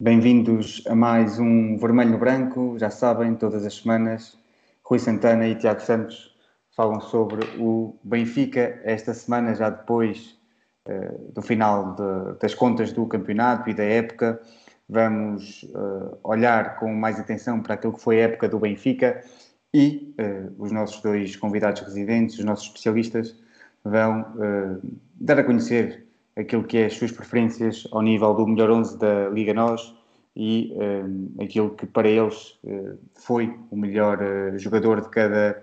Bem-vindos a mais um Vermelho no Branco. Já sabem, todas as semanas, Rui Santana e Tiago Santos falam sobre o Benfica. Esta semana, já depois uh, do final de, das contas do campeonato e da época, vamos uh, olhar com mais atenção para aquilo que foi a época do Benfica e uh, os nossos dois convidados residentes, os nossos especialistas, vão dar a conhecer aquilo que é as suas preferências ao nível do melhor 11 da Liga NOS e um, aquilo que para eles uh, foi o melhor uh, jogador de cada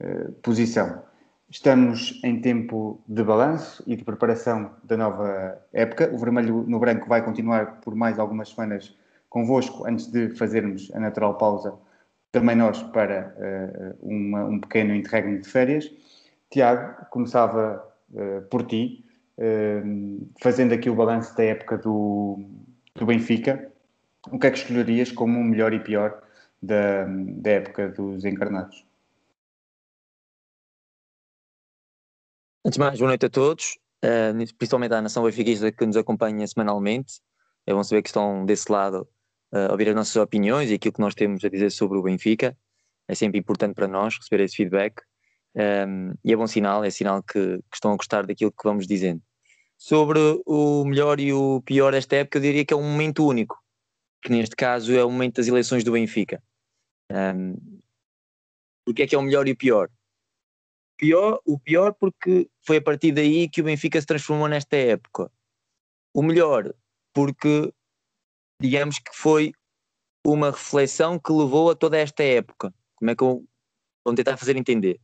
uh, posição. Estamos em tempo de balanço e de preparação da nova época. O Vermelho no Branco vai continuar por mais algumas semanas convosco antes de fazermos a natural pausa, também nós, para uma, um pequeno interregno de férias. Tiago, começava por ti fazendo aqui o balanço da época do, do Benfica, o que é que escolherias como o melhor e pior da, da época dos encarnados? Antes de mais, boa noite a todos, uh, principalmente à nação benfiquista que nos acompanha semanalmente. É bom saber que estão desse lado uh, a ouvir as nossas opiniões e aquilo que nós temos a dizer sobre o Benfica. É sempre importante para nós receber esse feedback. Um, e é bom sinal, é sinal que, que, estão a gostar daquilo que vamos dizendo. Sobre o melhor e o pior desta época, eu diria que é um momento único, que neste caso é o momento das eleições do Benfica. Um, porque é que é o melhor e o pior? pior? O pior porque foi a partir daí que o Benfica se transformou nesta época. O melhor porque, digamos que foi uma reflexão que levou a toda esta época. Como é que eu vou tentar fazer entender?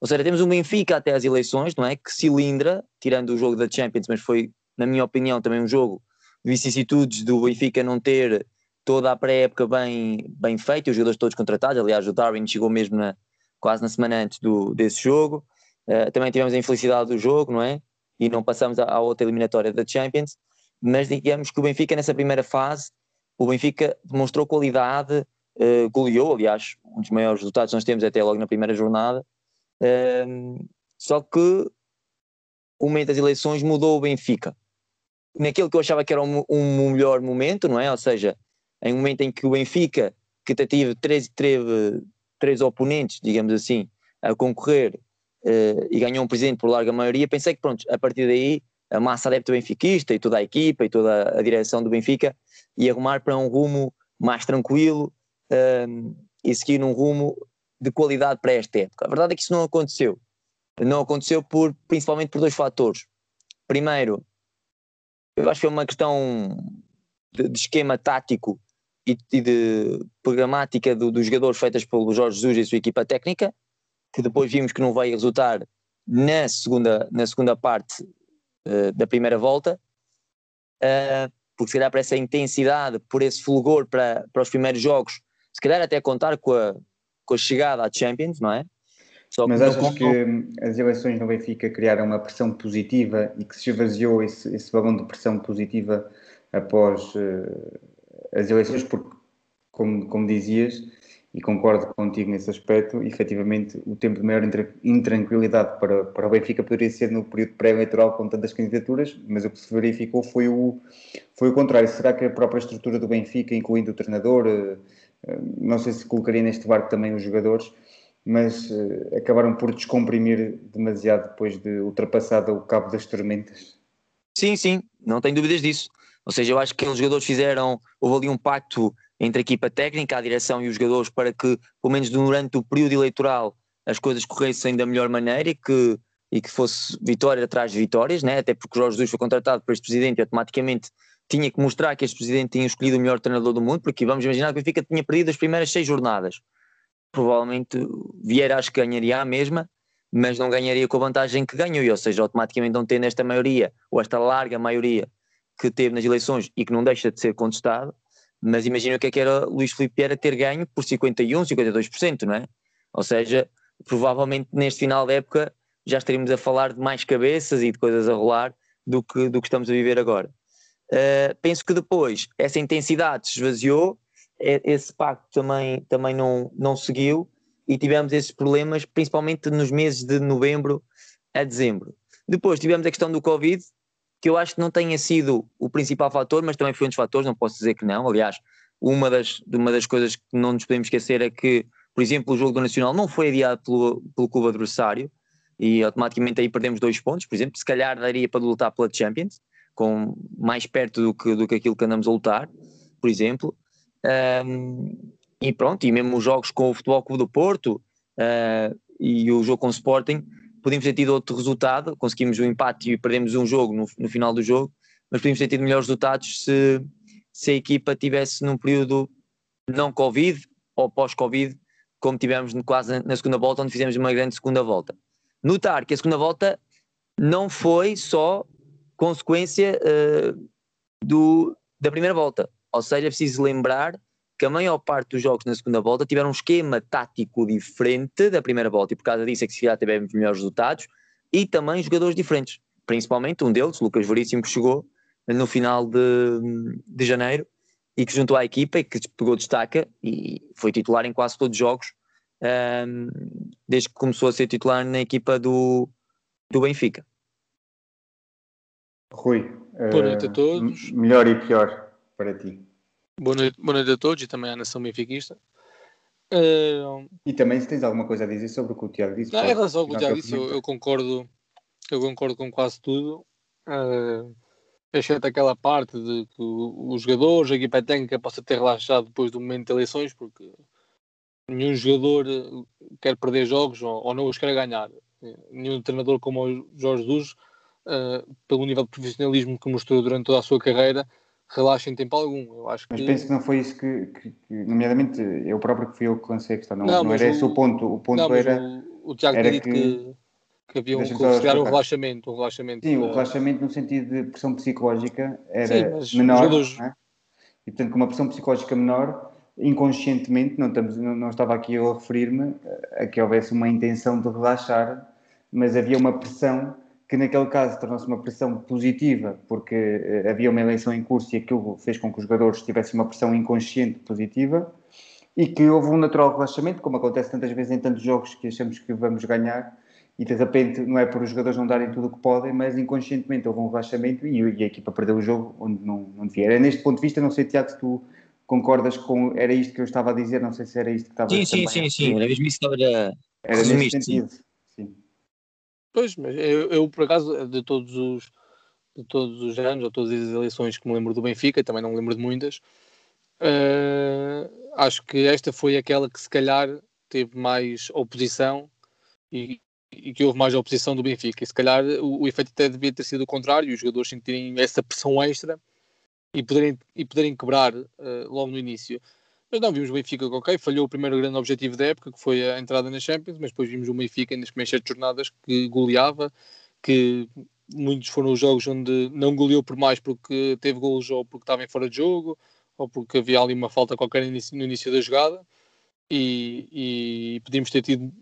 Ou seja, temos um Benfica até às eleições, não é? Que cilindra, tirando o jogo da Champions, mas foi, na minha opinião, também um jogo de vicissitudes do Benfica não ter toda a pré-época bem, bem feita, os jogadores todos contratados. Aliás, o Darwin chegou mesmo na, quase na semana antes do, desse jogo. Uh, também tivemos a infelicidade do jogo, não é? E não passamos à, outra eliminatória da Champions. Mas digamos que o Benfica, nessa primeira fase, o Benfica demonstrou qualidade, uh, goleou, aliás, um dos maiores resultados que nós temos até logo na primeira jornada só que o momento das eleições mudou o Benfica. Naquilo que eu achava que era um, um melhor momento, não é? Ou seja, em um momento em que o Benfica, que teve três, teve três oponentes, digamos assim, a concorrer uh, e ganhou um presidente por larga maioria, pensei que pronto, a partir daí a massa adepta benfiquista e toda a equipa e toda a direção do Benfica ia arrumar para um rumo mais tranquilo e seguir num rumo de qualidade para esta época. A verdade é que isso não aconteceu. Não aconteceu por, principalmente por dois fatores. Primeiro, eu acho que é uma questão de, de esquema tático e, e de programática do, dos jogadores feitas pelo Jorge Jesus e a sua equipa técnica, que depois vimos que não vai resultar na segunda, na segunda parte uh, da primeira volta, uh, porque se calhar para essa intensidade, por esse fulgor para, para os primeiros jogos, se calhar até contar com a, com a chegada à Champions, não é? Só Mas achas que as eleições no Benfica criaram uma pressão positiva e que se esvaziou esse, esse balão de pressão positiva após uh, as eleições? Porque, como, como dizias, e concordo contigo nesse aspecto, efetivamente o tempo de maior intranquilidade para, para o Benfica poderia ser no período pré-eleitoral com tantas candidaturas, mas o que se verificou foi o, foi o contrário. Será que a própria estrutura do Benfica, incluindo o treinador, uh, não sei se colocaria neste barco também os jogadores, mas uh, acabaram por descomprimir demasiado depois de ultrapassado o cabo das tormentas. Sim, sim, não tenho dúvidas disso. Ou seja, eu acho que os jogadores fizeram, houve ali um pacto entre a equipa técnica, a direção e os jogadores para que, pelo menos durante o período eleitoral, as coisas corressem da melhor maneira e que, e que fosse vitória atrás de vitórias, né? até porque o Jorge Jesus foi contratado por este presidente e automaticamente tinha que mostrar que este presidente tinha escolhido o melhor treinador do mundo, porque vamos imaginar que o Benfica tinha perdido as primeiras seis jornadas. Provavelmente Vieira acho que ganharia a mesma, mas não ganharia com a vantagem que ganhou, ou seja, automaticamente não tendo esta maioria, ou esta larga maioria que teve nas eleições e que não deixa de ser contestado, mas imagina o que é que era Luís Filipe Vieira ter ganho por 51, 52%, não é? Ou seja, provavelmente neste final da época já estaríamos a falar de mais cabeças e de coisas a rolar do que, do que estamos a viver agora. Uh, penso que depois essa intensidade se esvaziou, esse pacto também, também não, não seguiu e tivemos esses problemas, principalmente nos meses de novembro a dezembro. Depois tivemos a questão do Covid, que eu acho que não tenha sido o principal fator, mas também foi um dos fatores, não posso dizer que não. Aliás, uma das, uma das coisas que não nos podemos esquecer é que, por exemplo, o jogo do Nacional não foi adiado pelo, pelo clube adversário e automaticamente aí perdemos dois pontos. Por exemplo, se calhar daria para lutar pela Champions, com mais perto do que, do que aquilo que andamos a lutar, por exemplo. Um, e pronto, e mesmo os jogos com o Futebol Clube do Porto uh, e o jogo com o Sporting, podíamos ter tido outro resultado, conseguimos um empate e perdemos um jogo no, no final do jogo, mas podíamos ter tido melhores resultados se, se a equipa tivesse num período não Covid ou pós-Covid, como tivemos quase na segunda volta, onde fizemos uma grande segunda volta. Notar que a segunda volta não foi só consequência uh, do, da primeira volta. Ou seja, é preciso lembrar que a maior parte dos jogos na segunda volta tiveram um esquema tático diferente da primeira volta e por causa disso é que se calhar tivemos melhores resultados e também jogadores diferentes, principalmente um deles, Lucas Veríssimo, que chegou no final de, de janeiro e que juntou à equipa e que pegou destaca e foi titular em quase todos os jogos um, desde que começou a ser titular na equipa do, do Benfica. Rui, boa noite a eh, todos. Melhor e pior para ti. Boa noite, boa noite a todos e também à nação benfiquista. Uh, e também se tens alguma coisa a dizer sobre o que o Tiago disse. Não, em relação ao que o Tiago disse, eu, eu, concordo, eu concordo com quase tudo. Uh, exceto aquela parte de que os jogadores, a equipa técnica possa ter relaxado depois do momento de eleições, porque nenhum jogador quer perder jogos ou, ou não os quer ganhar. Nenhum treinador como o Jorge Jesus, uh, pelo nível de profissionalismo que mostrou durante toda a sua carreira, relaxa em tempo algum. Eu acho mas que... penso que não foi isso que, que, que, nomeadamente, eu próprio que fui eu que lancei a questão. Não, não, não era o, esse o ponto. O ponto não, era. O, o Tiago era que, que, que havia um, que um relaxamento, um relaxamento. Sim, o relaxamento no sentido de pressão psicológica era Sim, menor. Jogadores... É? E portanto, com uma pressão psicológica menor, inconscientemente, não, estamos, não, não estava aqui eu a referir-me a que houvesse uma intenção de relaxar, mas havia uma pressão que naquele caso tornou-se uma pressão positiva, porque uh, havia uma eleição em curso e aquilo fez com que os jogadores tivessem uma pressão inconsciente positiva e que houve um natural relaxamento, como acontece tantas vezes em tantos jogos que achamos que vamos ganhar e de repente não é por os jogadores não darem tudo o que podem, mas inconscientemente houve um relaxamento e, a equipa perdeu o jogo onde não, não devia. Era neste ponto de vista, não sei, Tiago, se tu concordas com. Era isto que eu estava a dizer, não sei se era isto que estava sim, a dizer. Sim, sim, sim, era mesmo isso que estava a. Era nesse sentido. Sim. Pois, mas eu, eu, por acaso, de todos os de todos os anos, ou todas as eleições que me lembro do Benfica, também não me lembro de muitas, uh, acho que esta foi aquela que se calhar teve mais oposição e, e, que houve mais oposição do Benfica. E se calhar o, o efeito até devia ter sido o contrário, os jogadores sentirem essa pressão extra e poderem, e poderem quebrar uh, logo no início. Mas não, vimos o Benfica ok, falhou o primeiro grande objetivo da época, que foi a entrada na Champions, mas depois vimos o Benfica nas primeiras sete jornadas que goleava, que muitos foram os jogos onde não goleou por mais porque teve golos ou porque estava em fora de jogo, ou porque havia ali uma falta qualquer no início, da jogada, e, e podíamos ter tido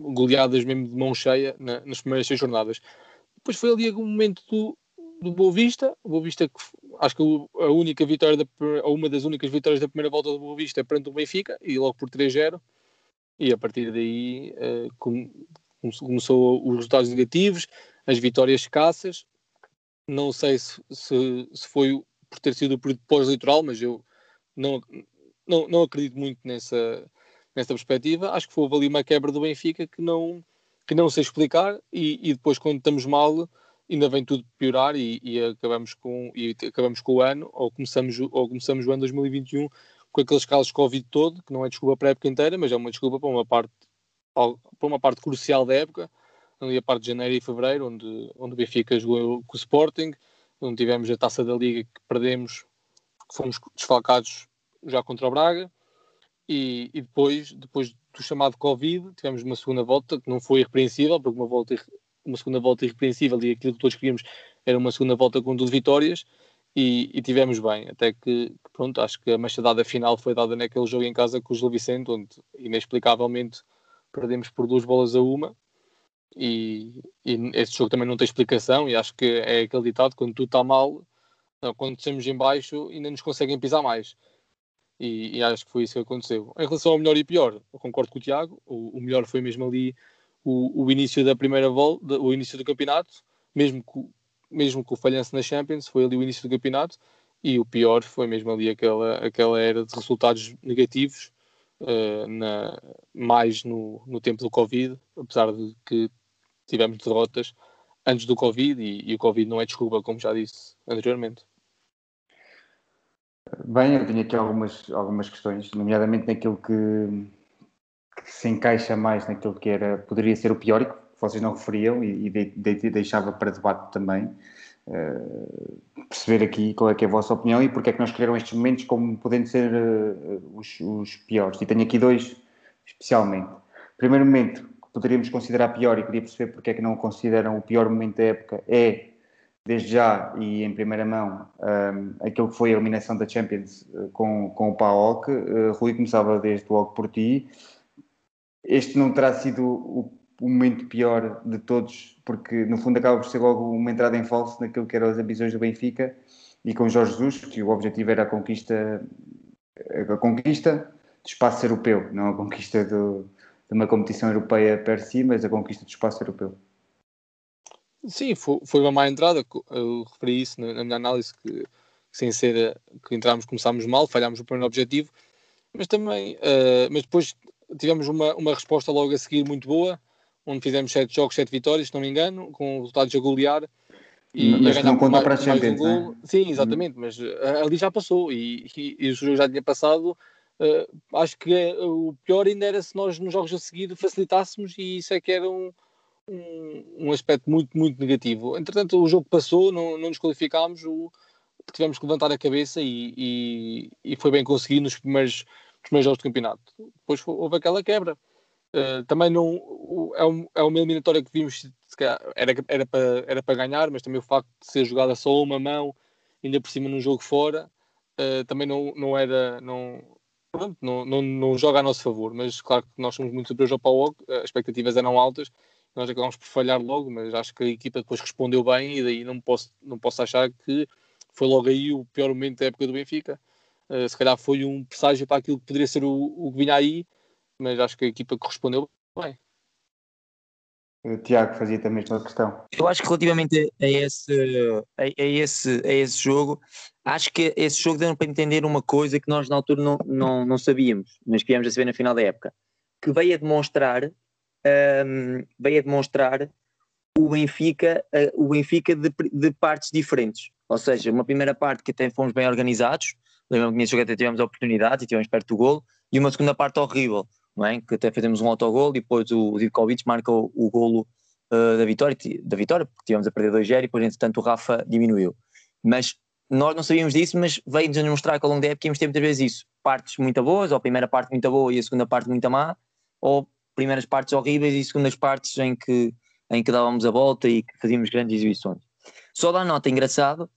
goleadas mesmo de mão cheia na, nas primeiras seis jornadas. Depois foi ali um momento do, do Boa Vista, o que acho que a única vitória da, ou uma das únicas vitórias da primeira volta do Boa Vista é perante o Benfica e logo por 3-0 e a partir daí uh, com, começou os resultados negativos, as vitórias escassas. Não sei se, se, se foi por ter sido o período pós-eleitoral, mas eu não, não, não acredito muito nessa, nessa perspectiva. Acho que foi ali uma quebra do Benfica que não, que não sei explicar. E, e depois quando estamos mal ainda vem tudo piorar e, e, acabamos com, e acabamos com o ano, ou começamos, ou começamos o ano 2021 com aqueles casos de Covid todo, que não é desculpa para a época inteira, mas é uma desculpa para uma parte, para uma parte crucial da época, ali a parte de janeiro e fevereiro, onde, onde o Benfica jogou com o Sporting, onde tivemos a taça da Liga que perdemos, que fomos desfalcados já contra o Braga, e, e depois, depois do chamado Covid, tivemos uma segunda volta que não foi irrepreensível, porque uma volta uma segunda volta irrepreensível e aquilo que todos queríamos era uma segunda volta com duas vitórias e, e tivemos bem, até que, pronto, acho que a machadada final foi dada naquele jogo em casa com o Gil Vicente, onde inexplicavelmente perdemos por duas bolas a uma e, e este jogo também não tem explicação e acho que é aquele ditado, quando tudo está mal não, quando estamos em baixo ainda nos conseguem pisar mais e, e, acho que foi isso que aconteceu. Em relação ao melhor e pior, eu concordo com o Tiago, o, o melhor foi mesmo ali o, o início da primeira volta, o início do campeonato, mesmo que mesmo com o falhanço na Champions, foi ali o início do campeonato e o pior foi mesmo ali aquela, aquela era de resultados negativos, uh, na, mais no, no tempo do Covid, apesar de que tivemos derrotas antes do Covid e, e o Covid não é desculpa, como já disse anteriormente. Bem, eu tinha aqui algumas, algumas questões, nomeadamente naquilo que, que, se encaixa mais naquilo que era, poderia ser o pior, que vocês não referiam e, e de, de, deixava para debate também. Uh, perceber aqui qual é que é a vossa opinião e porque é que nós escolheram estes momentos como podendo ser uh, os, os, piores. E tenho aqui dois, especialmente. Primeiro momento que poderíamos considerar pior e queria perceber porque é que não o consideram o pior momento da época é desde já e em primeira mão um, aquilo que foi a eliminação da Champions uh, com, com o PAOK. Uh, Rui, começava desde logo por ti. Este não terá sido o, o, momento pior de todos, porque no fundo acaba por ser logo uma entrada em falso naquilo que eram as ambições do Benfica e com Jorge Jesus, que o objetivo era a conquista, a conquista do espaço europeu, não a conquista do, de uma competição europeia per si, mas a conquista do espaço europeu. Sim, foi, uma má entrada. Eu referi isso na, minha análise que, sem ser que entramos, começámos mal, falhámos o primeiro objetivo, mas também, uh, mas depois tivemos uma, uma resposta logo a seguir muito boa, onde fizemos sete jogos, sete vitórias, se não me engano, com resultados a golear. E mas a não conta para a Champions, um né? Sim, exatamente, uhum. mas uh, ali já passou e, e, e o jogo já tinha passado. Uh, acho que o pior ainda era se nós nos jogos a seguir facilitássemos e isso é que era um, um, um aspecto muito, muito negativo. Entretanto, o jogo passou, não, não nos qualificámos, o, tivemos que levantar a cabeça e, e, e foi bem conseguido nos primeiros, nos primeiros jogos do campeonato. Depois houve aquela quebra. Uh, também não é, um, é uma eliminatória que vimos era, era, para, era para ganhar, mas também o facto de ser jogada só uma mão, ainda por cima num jogo fora, uh, também não, não era. Não, pronto, não, não, não joga a nosso favor, mas claro que nós somos muito superiores ao PAOC, as expectativas eram altas nós acabamos por falhar logo, mas acho que a equipa depois respondeu bem e daí não posso, não posso achar que foi logo aí o pior momento da época do Benfica. Uh, se calhar foi um presságio para aquilo que poderia ser o, o que vinha aí, mas acho que a equipa correspondeu bem. O Tiago fazia também esta questão. Eu acho que relativamente a esse, a, a, esse, a esse jogo, acho que esse jogo deu para entender uma coisa que nós na altura não, não, não sabíamos, mas que viemos a saber na final da época, que veio a demonstrar um, veio a demonstrar o Benfica, uh, o Benfica de, de, partes diferentes. Ou seja, uma primeira parte que até fomos bem organizados, lembro-me que nesse jogo até tivemos oportunidade e tivemos perto do golo, e uma segunda parte horrível, não é? que até fizemos um autogol e depois o Divkovic marca o, o golo uh, da, vitória, da vitória, porque tivemos a perder 2-0 e depois entretanto o Rafa diminuiu. Mas nós não sabíamos disso, mas veio-nos a mostrar que ao longo da época íamos ter muitas vezes isso. Partes muito boas, ou a primeira parte muito boa e a segunda parte muito má, ou primeiras partes horríveis e segundas partes em que, em que dávamos a volta e que fazíamos grandes exibições. Só dá nota engraçado,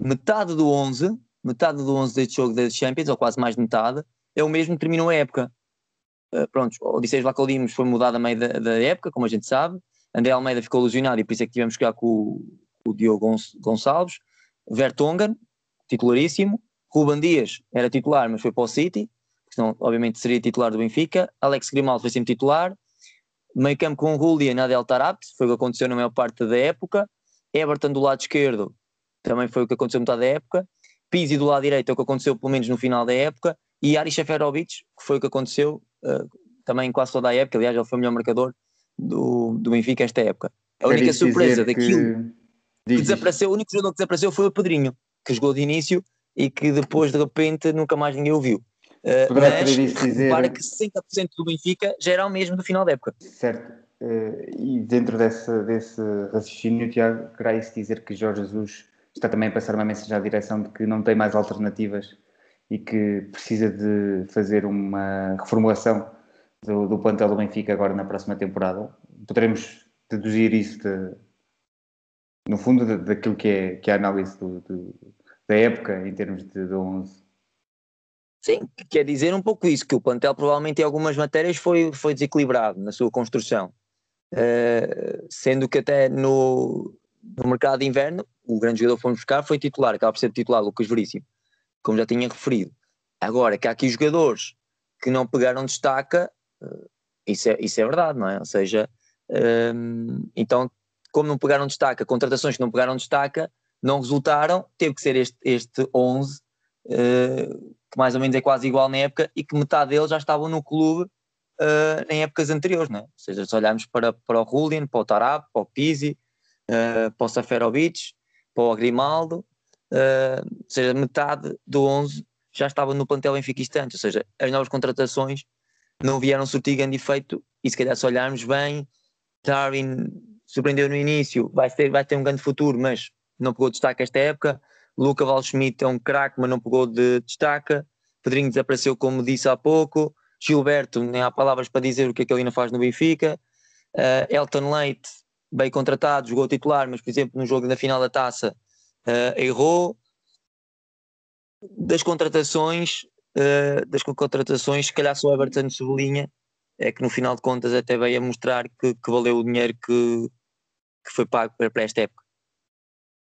metade do 11, metade do 11 deste jogo da Champions, ou quase mais de metade, é o mesmo que terminou a época. Uh, pronto, o Odisseus Lacodimos foi mudado a meio da, da, época, como a gente sabe. André Almeida ficou lesionado e por isso é que tivemos que jogar com, com o Diogo Gonçalves. Vertonghen, titularíssimo. Ruben Dias era titular, mas foi para o City senão obviamente seria titular do Benfica. Alex Grimaldo foi sempre titular. Meio campo com Rúlia e Nadel Tarapte, foi o que aconteceu na maior parte da época. Everton do lado esquerdo, também foi o que aconteceu metade da época. Pizzi do lado direito é o que aconteceu pelo menos no final da época. E Ari Seferovic, que foi o que aconteceu uh, também quase toda a época. Aliás, ele foi o melhor marcador do, do Benfica esta época. A única surpresa daquilo que, que desapareceu, o único jogador que desapareceu foi o Pedrinho, que jogou de início e que depois de repente nunca mais ninguém o viu. Uh, Poderá mas dizer... repara que 60% do Benfica já era o mesmo do final da época. Certo. Uh, e dentro desse, desse raciocínio, Tiago, querá isso dizer que Jorge Jesus está também a passar uma mensagem à direção de que não tem mais alternativas e que precisa de fazer uma reformulação do, do plantel do Benfica agora na próxima temporada. Poderemos deduzir isso de, no fundo daquilo que é, que é a análise do, do, da época em termos de, de 11 Sim, quer dizer um pouco isso, que o plantel provavelmente em algumas matérias foi, foi desequilibrado na sua construção. Uh, sendo que até no, no mercado de inverno, o grande jogador que fomos buscar foi titular, acaba por ser titular, Lucas Veríssimo, como já tinha referido. Agora, que há aqui jogadores que não pegaram destaca, uh, isso, é, isso é verdade, não é? Ou seja, uh, então como não pegaram destaca, contratações que não pegaram destaca, não resultaram, teve que ser este, este 11, uh, que mais ou menos é quase igual na época, e que metade deles já estavam no clube uh, em épocas anteriores, não é? Ou seja, se olharmos para, para o Julian, para o Tarab, para o Pizzi, uh, para o Saferovic, para o Grimaldo, uh, ou seja, metade do 11 já estava no plantel benfiquista antes, ou seja, as novas contratações não vieram surtir grande efeito e se calhar se olharmos bem, Darwin surpreendeu no início, vai ter, vai ter um grande futuro, mas não pegou destaque esta época, Luca Valschmidt é um craque, mas não pegou de destaque, Pedrinho desapareceu como disse há pouco, Gilberto, nem há palavras para dizer o que é que ele ainda faz no Benfica. Uh, Elton Leite, bem contratado, jogou titular, mas por exemplo no jogo da final da taça uh, errou. Das contratações, uh, das contratações, se calhar só Everton sublinha, é que no final de contas até veio a mostrar que, que valeu o dinheiro que, que foi pago para, para esta época.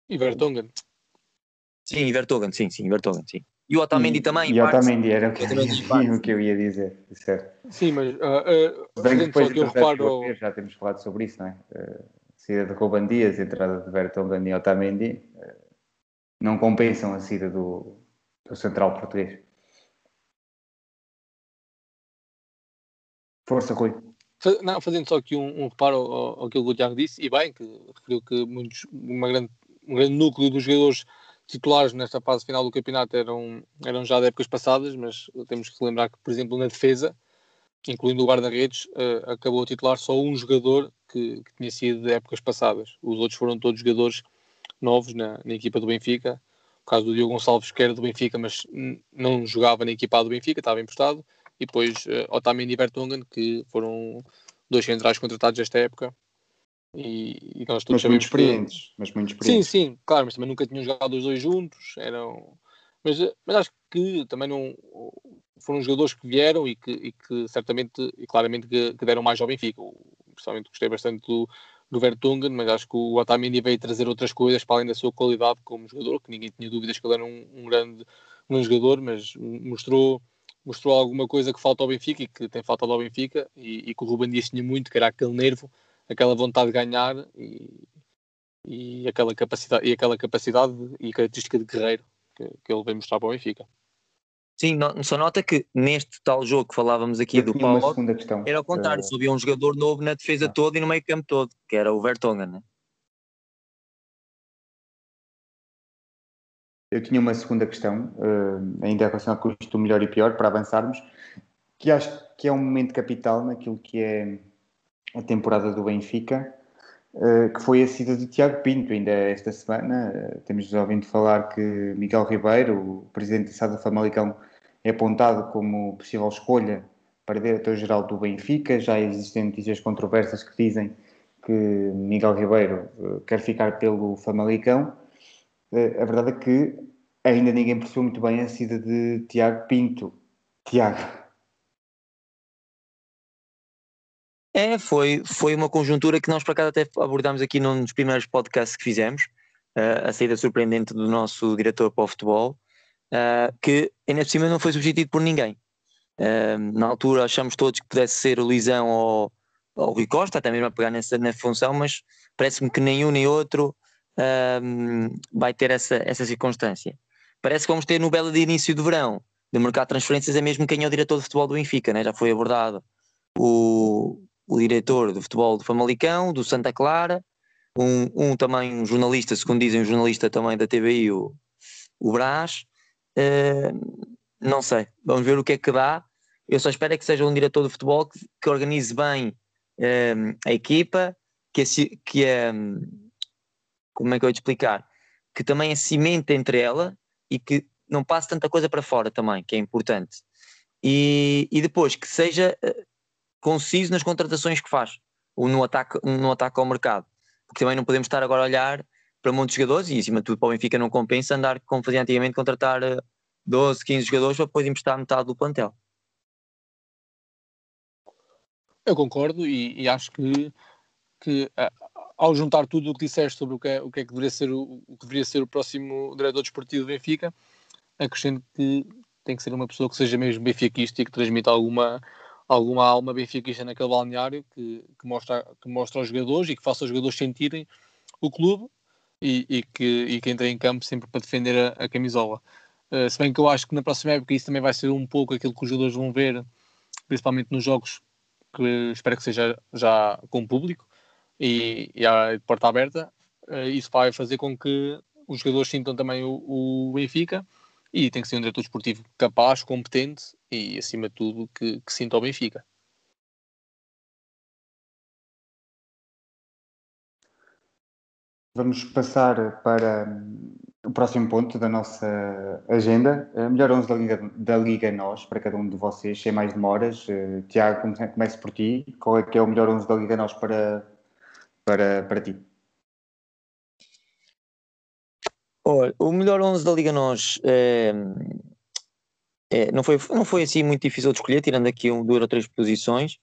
E Vertonghen. Sim, Vertonghen, sim, sim, Vertonghen, sim. E o Otamendi e, também. E o Otamendi era o que, eu, o que eu ia dizer, certo. Sim, mas uh, uh, Bem depois que eu reparo... Já temos falado sobre isso, não é? Uh, saída de Ruban Dias, entrada de Vertonghen e Otamendi uh, não compensam a saída do, do central português. Força, Rui. Não, fazendo só aqui um, um reparo ao, ao, que o Tiago disse, e bem, que referiu que muitos, uma grande, um grande núcleo dos jogadores titulares nesta fase final do campeonato eram, eram já de épocas passadas, mas temos que lembrar que, por exemplo, na defesa, incluindo o guarda-redes, uh, acabou a titular só um jogador que, que, tinha sido de épocas passadas. Os outros foram todos jogadores novos na, na equipa do Benfica. O caso do Diogo Gonçalves, que era do Benfica, mas não jogava na equipa do Benfica, estava emprestado. E depois uh, Otamendi e Vertonghen, que foram dois centrais contratados esta época e, e nós todos mas muito experientes, que... mas muito experientes. Sim, sim, claro, mas também nunca tinham jogado os dois juntos, eram... Mas, mas acho que também não foram jogadores que vieram e que, e que certamente e claramente que, que, deram mais ao Benfica. Pessoalmente gostei bastante do, do mas acho que o Otamendi veio trazer outras coisas para além da sua qualidade como jogador, que ninguém tinha dúvidas que ele era um, um grande um jogador, mas mostrou mostrou alguma coisa que falta ao Benfica e que tem faltado ao Benfica e, e que o Ruben Dias tinha muito, que era aquele nervo aquela vontade de ganhar e, e, aquela, capacidade, e aquela capacidade e característica de guerreiro que, que ele vem mostrar para o Benfica. Sim, no, só nota que neste tal jogo que falávamos aqui Eu do Paulo, era ao contrário, só havia um jogador novo na defesa ah. toda e no meio campo todo, que era o Vertonghen, né? Eu tinha uma segunda questão, uh, ainda relacionada com do melhor e pior, para avançarmos, que acho que é um momento capital naquilo que é a temporada do Benfica, uh, que foi a saída de Tiago Pinto. Ainda esta semana uh, temos ouvido falar que Miguel Ribeiro, o presidente da SAD Famalicão, é apontado como possível escolha para diretor-geral do Benfica. Já existem notícias controversas que dizem que Miguel Ribeiro uh, quer ficar pelo Famalicão. a verdade é que ainda ninguém percebeu muito bem a saída de Tiago Pinto. Tiago, É, foi, foi uma conjuntura que nós por acaso até abordámos aqui num dos primeiros podcasts que fizemos, uh, a saída surpreendente do nosso diretor para o futebol, uh, que ainda por cima não foi substituído por ninguém. Uh, na altura achamos todos que pudesse ser o Luizão ou, ou o Rui Costa, até mesmo a pegar nessa, nessa função, mas parece-me que nenhum nem outro vai ter essa, essa circunstância. Parece que vamos ter no belo de início do verão, de mercado de transferências, é mesmo quem é o diretor de futebol do Benfica, né? já foi abordado o, o diretor de futebol do Famalicão, do Santa Clara, um, um também um jornalista, segundo dizem, um jornalista também da TVI, o, o Brás. Uh, não sei, vamos ver o que é que dá. Eu só espero é que seja um diretor de futebol que, que organize bem uh, a equipa, que, que é, como é que eu vou te explicar? Que também é cimenta entre ela e que não passe tanta coisa para fora também, que é importante. E, e depois que seja uh, conciso nas contratações que faz, ou no ataque, no ataque ao mercado. Porque também não podemos estar agora a olhar para muitos jogadores e, acima de tudo, para o Benfica não compensa andar, como fazia antigamente, contratar 12, eh, 15 jogadores para depois emprestar metade do plantel. Eu concordo e, e acho que, que uh, ao juntar tudo o que disseste sobre o que é, o que, é que deveria ser o, o, que deveria ser o próximo diretor desportivo do Benfica, acrescento que tem que ser uma pessoa que seja mesmo benfiquista e que transmita alguma, alguma alma benfiquista naquele balneário que, que, mostra, que mostra aos jogadores e que faça os jogadores sentirem o clube e, e, que, e que entra em campo sempre para defender a, a camisola. Uh, se bem que eu acho que na próxima época isso também vai ser um pouco aquilo que os jogadores vão ver, principalmente nos jogos que espero que seja já com público e, e a porta aberta. Uh, isso vai fazer com que os jogadores sintam também o, o Benfica e tem que ser um diretor esportivo capaz, competente e, acima de tudo, que, que sinta o Benfica. Vamos passar para hum, o próximo ponto da nossa agenda. A melhor 11 da Liga, da Liga Nós, para cada um de vocês, sem mais demoras. Uh, Tiago, comece por ti. Qual é que é o melhor 11 da Liga Nós para, para, para ti? Olha, o melhor 11 da Liga Nós é, é, não, foi, não foi assim muito difícil de escolher, tirando aqui um, duas ou três posições,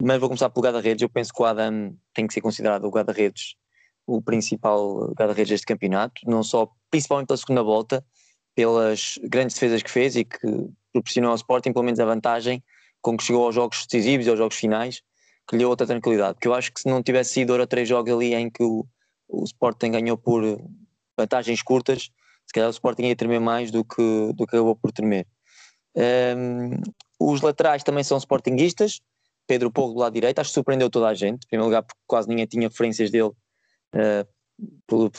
mas vou começar pelo guarda-redes. Eu penso que o Adam tem que ser considerado o guarda-redes, o principal guarda-redes deste campeonato, não só, principalmente pela segunda volta, pelas grandes defesas que fez e que proporcionou ao Sporting pelo menos a vantagem com que chegou aos jogos decisivos e aos jogos finais, que lhe deu outra tranquilidade. Porque eu acho que se não tivesse sido ou três jogos ali em que o, o Sporting ganhou por vantagens curtas, se calhar o Sporting ia tremer mais do que, do que acabou por tremer. Um, os laterais também são sportinguistas, Pedro Porro do lado direito, acho que surpreendeu toda a gente, em primeiro lugar porque quase ninguém tinha referências dele por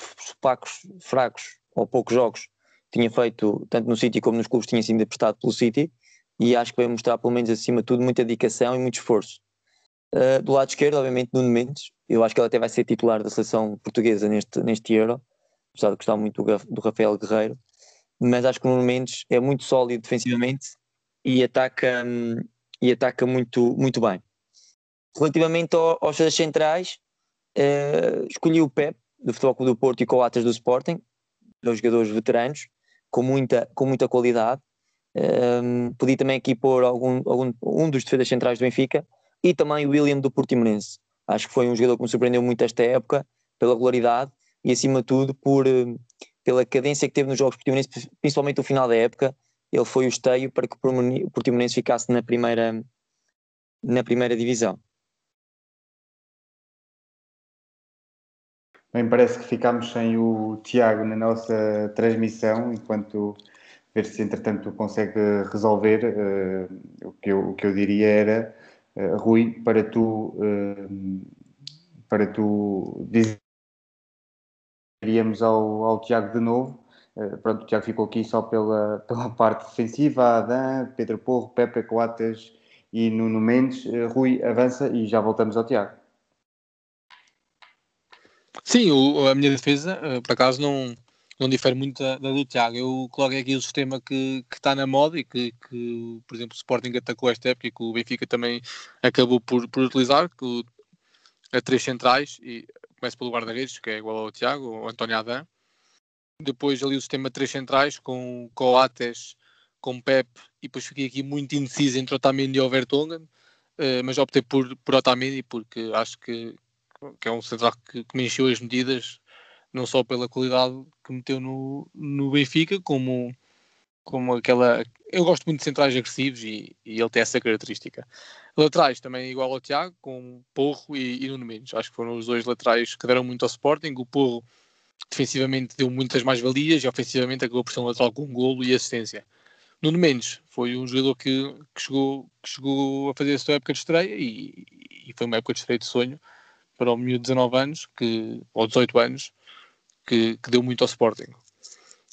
fracos, fracos ou poucos jogos tinha feito, tanto no City como nos clubes, tinha sido emprestado pelo City e acho que vai mostrar pelo menos acima de tudo muita dedicação e muito esforço. Uh, do lado esquerdo, obviamente, Nuno Mendes, eu acho que ele até vai ser titular da seleção portuguesa neste, neste Euro, apesar de gostar muito do, do Rafael Guerreiro, mas acho que o Nuno Mendes é muito sólido defensivamente e ataca, hum, e ataca muito, muito bem. Relativamente ao, aos centrais, uh, escolhi o Pep, do Futebol Clube do Porto e Coates do Sporting, dois jogadores veteranos, com muita, com muita qualidade. Um, pedi também aqui pôr algum, algum, um dos defesas centrais do Benfica e também o William do Portimonense. Acho que foi um jogador que me surpreendeu muito esta época, pela regularidade e acima de tudo por, eh, pela cadência que teve nos jogos portimonenses, principalmente no final da época, ele foi o esteio para que o Portimonense ficasse na primeira, na primeira divisão. Bem, parece que ficámos sem o Tiago na nossa transmissão, enquanto ver se entretanto consegue resolver. Uh, o, que eu, o que eu diria era, uh, Rui, para tu, uh, para tu dizer iríamos ao, ao Tiago de novo. Pronto, o Tiago ficou aqui só pela, pela parte defensiva, Adam, Pedro Porro, Pepe Coates e Nuno Mendes. Rui, avança e já voltamos ao Tiago. Sim, o, a minha defesa, uh, por acaso, não, não difere muito da, da, do Tiago. Eu coloco aqui o sistema que, que está na moda e que, que, por exemplo, o Sporting atacou esta época e que o Benfica também acabou por, por utilizar, que o, a três centrais, e começo pelo guarda-redes, que é igual ao Tiago, o António Adam. Depois ali o sistema três centrais, com Coates, com Pep, e depois fiquei aqui muito indeciso entre Otamendi e Vertonghen, uh, mas optei por, por Otamendi, porque acho que, que é um central que, que me encheu as medidas, não só pela qualidade que meteu no, no Benfica, como, como aquela. Eu gosto muito de centrais agressivos e, e ele tem essa característica. Laterais também igual ao Tiago, com Porro e, e Nuno Mendes. Acho que foram os dois laterais que deram muito ao Sporting. O Porro defensivamente deu muitas mais-valias e ofensivamente acabou por ser um lateral com golo e assistência. Nuno Mendes foi um jogador que, que, chegou, que chegou a fazer a sua época de estreia e, e foi uma época de estreia de sonho para o miúdo de 19 anos, que, ou 18 anos, que, que deu muito ao Sporting.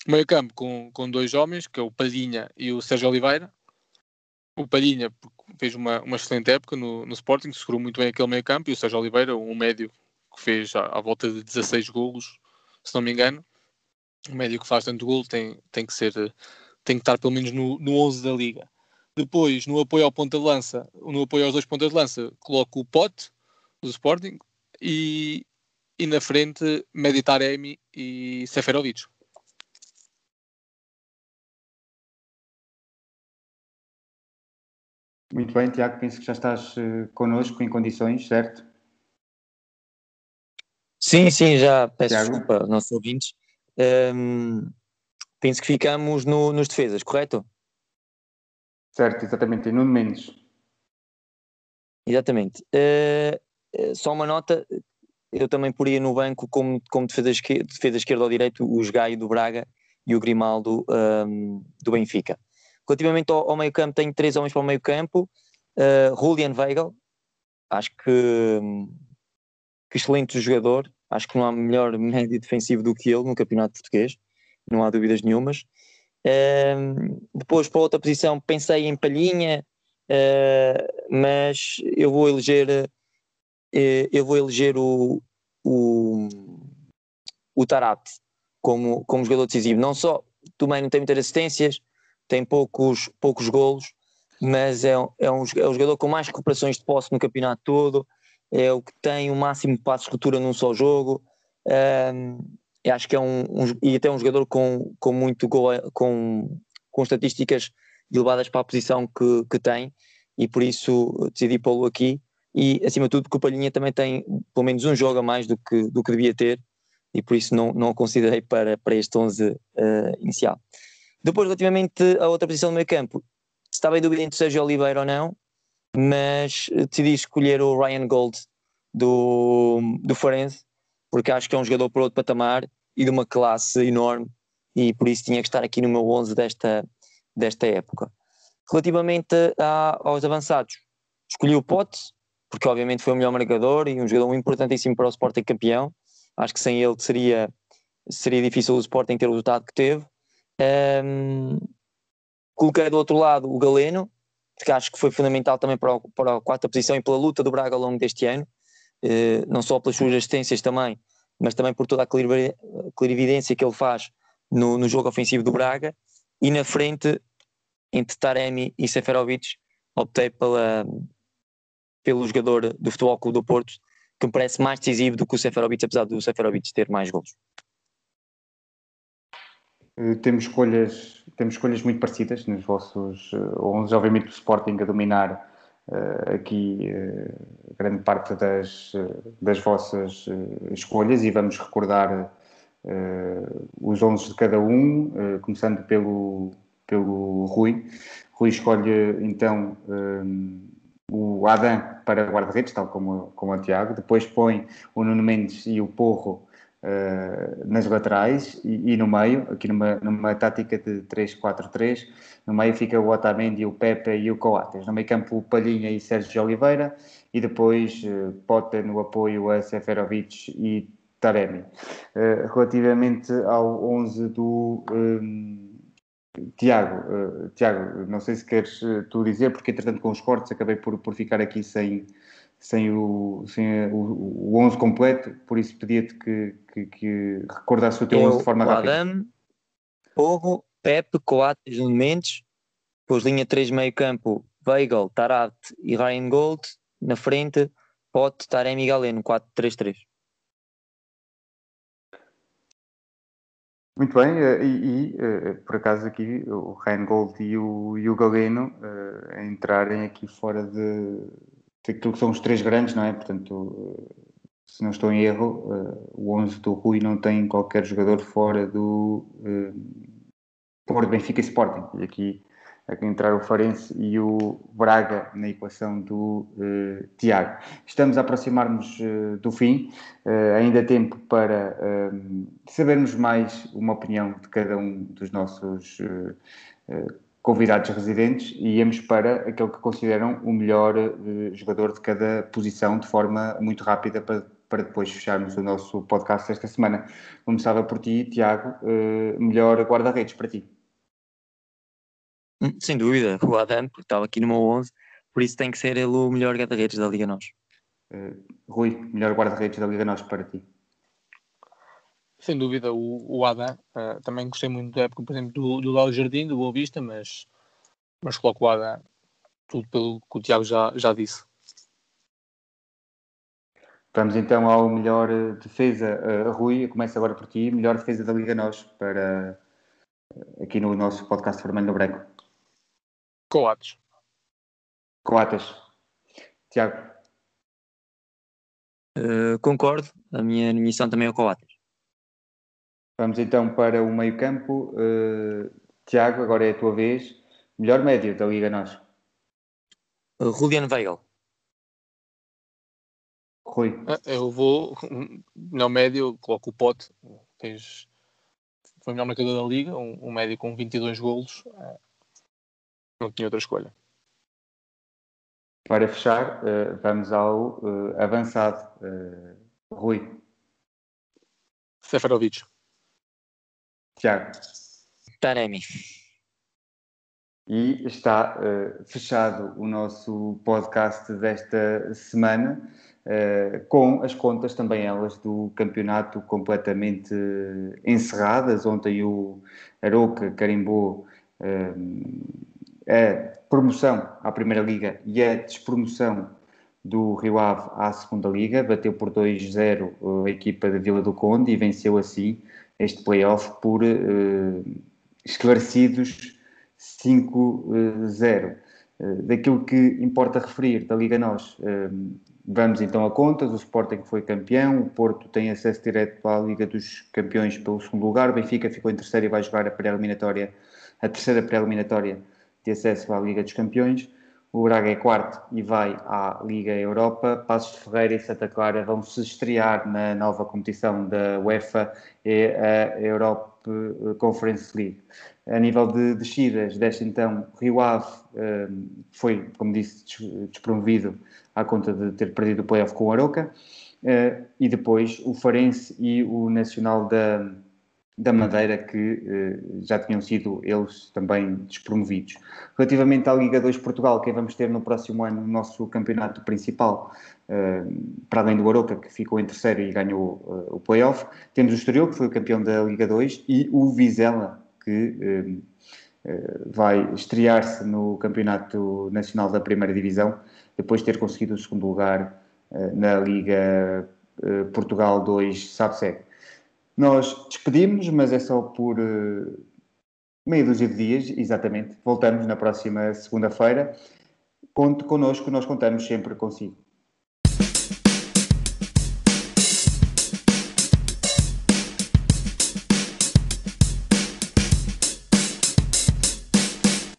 Meio campo com, com dois homens, que é o Padinha e o Sérgio Oliveira. O Palhinha fez uma, uma excelente época no, no Sporting, segurou muito bem aquele meio campo, e o Sérgio Oliveira, um médio que fez à, à volta de 16 golos, se não me engano. Um médio que faz tanto golo tem, tem que ser tem que estar pelo menos no, no 11 da liga. Depois, no apoio ao ponta de lança, no apoio aos dois pontas de lança, coloco o Pote do Sporting e, e na frente Meditaremi e Seferovic. Muito bem, Tiago, penso que já estás uh, connosco em condições, certo? Sim, sim, já peço Tiago? desculpa aos nossos ouvintes. Um, penso que ficamos no, nos defesas, correto? Certo, exatamente, Nuno Mendes. Exatamente. Uh, só uma nota, eu também poria no banco como, como defesa, esquerda, defesa esquerda ou direito os Gaio do Braga e o Grimaldo um, do Benfica. Relativamente ao, ao meio campo, tenho três homens para o meio campo. Uh, Julian Weigl, acho que, que excelente jogador, acho que não há melhor médio defensivo do que ele no campeonato português, não há dúvidas nenhumas. Uh, depois para outra posição pensei em Palhinha, uh, mas eu vou eleger eu vou eleger o, o, o Tarat como, como jogador decisivo. Não só também não tem muitas assistências, tem poucos, poucos golos, mas é, é, um, é o jogador com mais recuperações de posse no campeonato todo, é o que tem o máximo de passos de ruptura num só jogo. Um, acho que é um, um, e até um jogador com, com muito gol, com, com estatísticas elevadas para a posição que, que tem, e por isso decidi pô-lo aqui. E acima de tudo, porque o Palhinha também tem pelo menos um jogo a mais do que, do que devia ter, e por isso não, não o considerei para, para este 11 uh, inicial. Depois, relativamente à outra posição do meio campo, estava em dúvida entre Sérgio Oliveira ou não, mas decidi escolher o Ryan Gold do, do Farense, porque acho que é um jogador por outro patamar e de uma classe enorme e por isso tinha que estar aqui no meu 11 desta, desta época. Relativamente a, aos avançados, escolhi o Pote, porque obviamente foi o melhor marcador e um jogador importantíssimo para o Sporting campeão. Acho que sem ele seria, seria difícil o Sporting ter o resultado que teve. Um, coloquei do outro lado o Galeno, que acho que foi fundamental também para, o, para a quarta posição e pela luta do Braga ao longo deste ano. Eh, não só pelas suas assistências também, mas também por toda a clarividência que ele faz no, no jogo ofensivo do Braga. E na frente, entre Taremi e Seferovic, optei pela, pelo jogador do Futebol Clube do Porto, que me parece mais decisivo do que o Seferovic, apesar do Seferovic ter mais gols. Eh, temos escolhas, temos escolhas muito parecidas nos vossos 11, obviamente o Sporting a dominar uh, aqui uh, grande parte das, das vossas uh, escolhas e vamos recordar os 11 de cada um, começando pelo, pelo Rui. Rui escolhe então o Adam para guarda-redes, tal como, como o Tiago, depois põe o Nuno Mendes e o Porro Uh, nas laterais e, e, no meio, aqui numa, numa tática de 3-4-3, no meio fica o Otamendi, o Pepe e o Coates, no meio campo o Palhinha e Sérgio Oliveira. E depois uh, Potter no apoio a Seferovic e Taremi. Uh, relativamente ao 11 do um, Tiago, Tiago, não sei se queres tu dizer, porque entretanto com os cortes acabei por, por ficar aqui sem sem o, sem o, o 11 completo, por isso pedia-te que, que, que recordasse o teu 11 de forma rápida. Adam, Porro, Pepe, Coates, Mendes, depois linha 3 meio campo, Weigl, Tarat e Ryan Gold, na frente, Pote, Taremi e Galeno, 4-3-3. Muito bem, eh, e, e, eh, por acaso aqui o Ryan Gold e o, e o Galeno uh, entrarem aqui fora de, aquilo que são os três grandes, não é? Portanto, se não estou em erro, uh, o 11 do Rui não tem qualquer jogador fora do uh, Porto, Benfica e Sporting. E aqui entrar o Farense e o Braga na equação do uh, Tiago. Estamos a aproximar-nos uh, do fim, ainda há tempo para sabermos mais uma opinião de cada um dos nossos convidados residentes e íamos para aquele que consideram o melhor uh, jogador de cada posição de forma muito rápida para, para depois fecharmos o nosso podcast esta semana. Começava por ti, Tiago, uh, melhor guarda-redes para ti. Hum, sem dúvida, o Adam, porque estava aqui no meu 11, por isso tem que ser ele o melhor guarda-redes da Liga Nós. Uh, Rui, melhor guarda-redes da Liga Nós para ti. Sem dúvida, o, o Adam. Uh, também gostei muito da época, por exemplo, do, do Léo Jardim, do Boa Vista, mas, mas coloco o Adam tudo pelo que o Tiago já, já disse. Vamos então ao melhor eh, defesa. Uh, Rui, começa agora por ti. Melhor defesa da Liga Nós para aqui no nosso podcast Vermelho no Branco. Coates. Coates. Tiago. Uh, concordo. A minha missão também é o Coates. Vamos então para o meio-campo. Uh, Tiago, agora é a tua vez. Melhor médio da Liga Nós. Uh, Julian Weigl. Rui. Eu vou, no médio, coloco o pote. Tens, foi o melhor marcador da liga, um, um médio com 22 golos. Não tinha outra escolha. Para fechar, uh, vamos ao uh, avançado. Uh, Rui. Seferovic. Tiago. Taremi. E está fechado o nosso podcast desta semana. Uh, com as contas também elas do campeonato completamente encerradas. Ontem o Aroca carimbou a promoção à Primeira Liga e a despromoção do Rio Ave à Segunda Liga, bateu por 2-0 a equipa da Vila do Conde e venceu assim este playoff por uh, esclarecidos 5-0. Uh, daquilo que importa referir da Liga Nós, uh, vamos então a contas, o Sporting foi campeão, o Porto tem acesso direto à Liga dos Campeões pelo segundo lugar, o Benfica ficou em terceiro e vai jogar a pré-eliminatória, a terceira pré-eliminatória de acesso à Liga dos Campeões. O Braga é quarto e vai à Liga Europa. Passos de Ferreira e Santa Clara vão se estrear na nova competição da UEFA e a Europe Conference League. A nível de descidas, deste então Rio Ave hum, foi, como disse, despromovido à conta de ter perdido o playoff com o Aroca. Eh, e depois o Farense e o Nacional da da Madeira que eh, já tinham sido eles também despromovidos. Relativamente à Liga 2 Portugal, que vamos ter no próximo ano no nosso campeonato principal, eh, para além do Aroca, que ficou em terceiro e ganhou eh, o playoff, temos o Estoril, que foi o campeão da Liga 2, e o Vizela, que eh, eh, vai estrear-se no Campeonato Nacional da Primeira Divisão, depois de ter conseguido o segundo lugar eh, na Liga Portugal 2 Sabseg. Nós despedimos, mas é só por uh, meia dúzia de dias, exatamente. Voltamos na próxima segunda-feira. Conte connosco, nós contamos sempre consigo.